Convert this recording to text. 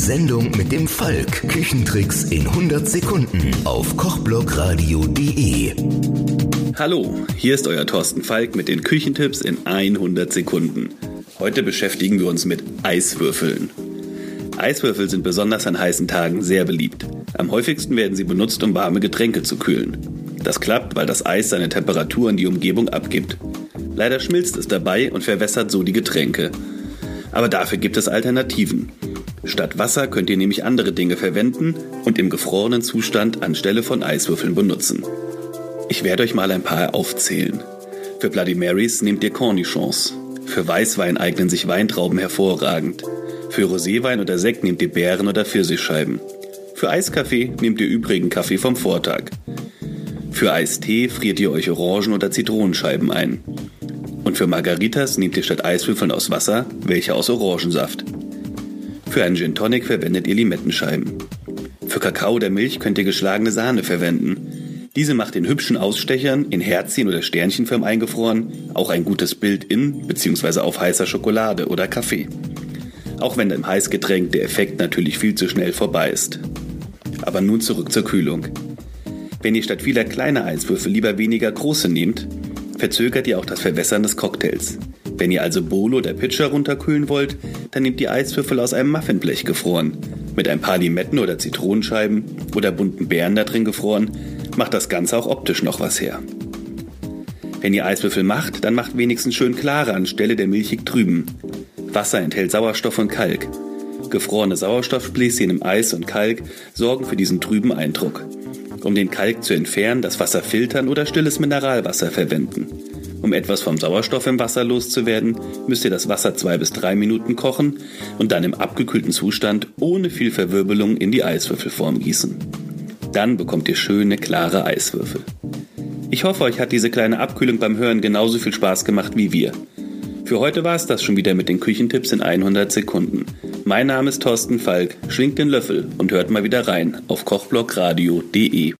Sendung mit dem Falk. Küchentricks in 100 Sekunden auf kochblogradio.de. Hallo, hier ist euer Thorsten Falk mit den Küchentipps in 100 Sekunden. Heute beschäftigen wir uns mit Eiswürfeln. Eiswürfel sind besonders an heißen Tagen sehr beliebt. Am häufigsten werden sie benutzt, um warme Getränke zu kühlen. Das klappt, weil das Eis seine Temperatur in die Umgebung abgibt. Leider schmilzt es dabei und verwässert so die Getränke. Aber dafür gibt es Alternativen. Statt Wasser könnt ihr nämlich andere Dinge verwenden und im gefrorenen Zustand anstelle von Eiswürfeln benutzen. Ich werde euch mal ein paar aufzählen. Für Bloody Marys nehmt ihr Cornichons. Für Weißwein eignen sich Weintrauben hervorragend. Für Roséwein oder Sekt nehmt ihr Beeren oder Pfirsichscheiben. Für Eiskaffee nehmt ihr übrigen Kaffee vom Vortag. Für Eistee friert ihr euch Orangen- oder Zitronenscheiben ein. Und für Margaritas nehmt ihr statt Eiswürfeln aus Wasser welche aus Orangensaft. Für einen Gin Tonic verwendet ihr Limettenscheiben. Für Kakao oder Milch könnt ihr geschlagene Sahne verwenden. Diese macht in hübschen Ausstechern, in Herzchen oder Sternchenform eingefroren, auch ein gutes Bild in bzw. auf heißer Schokolade oder Kaffee. Auch wenn im Heißgetränk der Effekt natürlich viel zu schnell vorbei ist. Aber nun zurück zur Kühlung. Wenn ihr statt vieler kleiner Eiswürfel lieber weniger große nehmt, verzögert ihr auch das Verwässern des Cocktails. Wenn ihr also Bolo oder Pitcher runterkühlen wollt, dann nehmt die Eiswürfel aus einem Muffinblech gefroren. Mit ein paar Limetten oder Zitronenscheiben oder bunten Beeren da drin gefroren, macht das Ganze auch optisch noch was her. Wenn ihr Eiswürfel macht, dann macht wenigstens schön klare anstelle der milchig trüben. Wasser enthält Sauerstoff und Kalk. Gefrorene Sauerstoffbläschen im Eis und Kalk sorgen für diesen trüben Eindruck. Um den Kalk zu entfernen, das Wasser filtern oder stilles Mineralwasser verwenden. Um etwas vom Sauerstoff im Wasser loszuwerden, müsst ihr das Wasser zwei bis drei Minuten kochen und dann im abgekühlten Zustand ohne viel Verwirbelung in die Eiswürfelform gießen. Dann bekommt ihr schöne, klare Eiswürfel. Ich hoffe, euch hat diese kleine Abkühlung beim Hören genauso viel Spaß gemacht wie wir. Für heute war es das schon wieder mit den Küchentipps in 100 Sekunden. Mein Name ist Thorsten Falk, schwingt den Löffel und hört mal wieder rein auf kochblogradio.de.